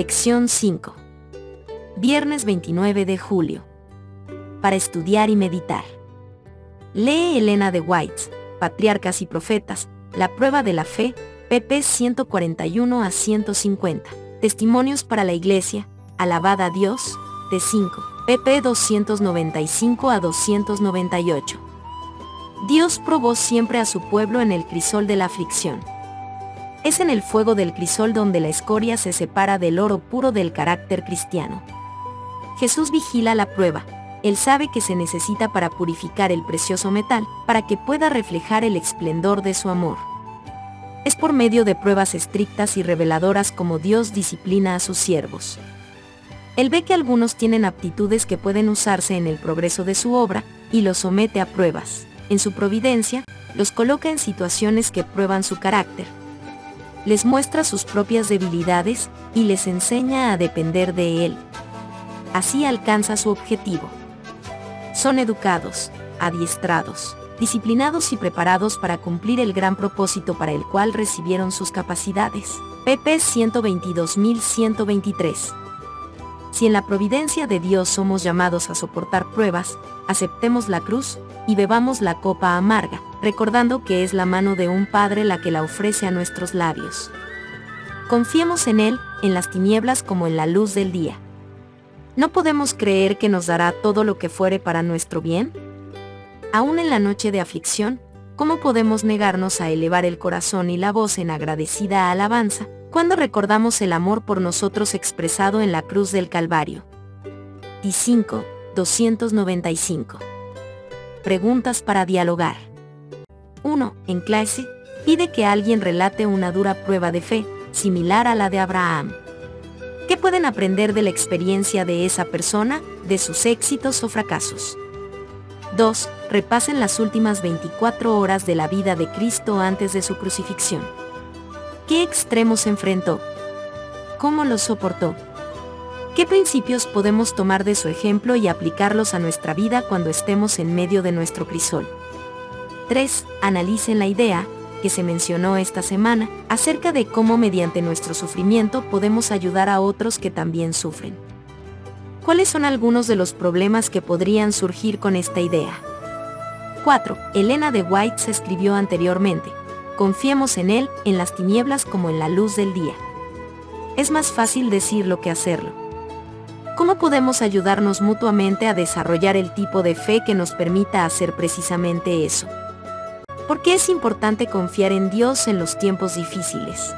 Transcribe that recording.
Lección 5. Viernes 29 de julio. Para estudiar y meditar. Lee Elena de White, Patriarcas y Profetas, La prueba de la fe, pp 141 a 150. Testimonios para la Iglesia, Alabada a Dios, de 5, pp 295 a 298. Dios probó siempre a su pueblo en el crisol de la aflicción. Es en el fuego del crisol donde la escoria se separa del oro puro del carácter cristiano. Jesús vigila la prueba, él sabe que se necesita para purificar el precioso metal, para que pueda reflejar el esplendor de su amor. Es por medio de pruebas estrictas y reveladoras como Dios disciplina a sus siervos. Él ve que algunos tienen aptitudes que pueden usarse en el progreso de su obra, y los somete a pruebas. En su providencia, los coloca en situaciones que prueban su carácter. Les muestra sus propias debilidades, y les enseña a depender de Él. Así alcanza su objetivo son educados, adiestrados, disciplinados y preparados para cumplir el gran propósito para el cual recibieron sus capacidades. PP 122.123. Si en la providencia de Dios somos llamados a soportar pruebas, aceptemos la cruz y bebamos la copa amarga, recordando que es la mano de un Padre la que la ofrece a nuestros labios. Confiemos en Él, en las tinieblas como en la luz del día. ¿No podemos creer que nos dará todo lo que fuere para nuestro bien? Aún en la noche de aflicción, ¿cómo podemos negarnos a elevar el corazón y la voz en agradecida alabanza, cuando recordamos el amor por nosotros expresado en la cruz del Calvario? Y 5, 295. Preguntas para dialogar. 1. En clase, pide que alguien relate una dura prueba de fe, similar a la de Abraham. ¿Qué pueden aprender de la experiencia de esa persona, de sus éxitos o fracasos? 2. Repasen las últimas 24 horas de la vida de Cristo antes de su crucifixión. ¿Qué extremos enfrentó? ¿Cómo los soportó? ¿Qué principios podemos tomar de su ejemplo y aplicarlos a nuestra vida cuando estemos en medio de nuestro crisol? 3. Analicen la idea, que se mencionó esta semana, acerca de cómo mediante nuestro sufrimiento podemos ayudar a otros que también sufren. ¿Cuáles son algunos de los problemas que podrían surgir con esta idea? 4. Elena de White se escribió anteriormente. Confiemos en Él, en las tinieblas como en la luz del día. Es más fácil decirlo que hacerlo. ¿Cómo podemos ayudarnos mutuamente a desarrollar el tipo de fe que nos permita hacer precisamente eso? ¿Por qué es importante confiar en Dios en los tiempos difíciles?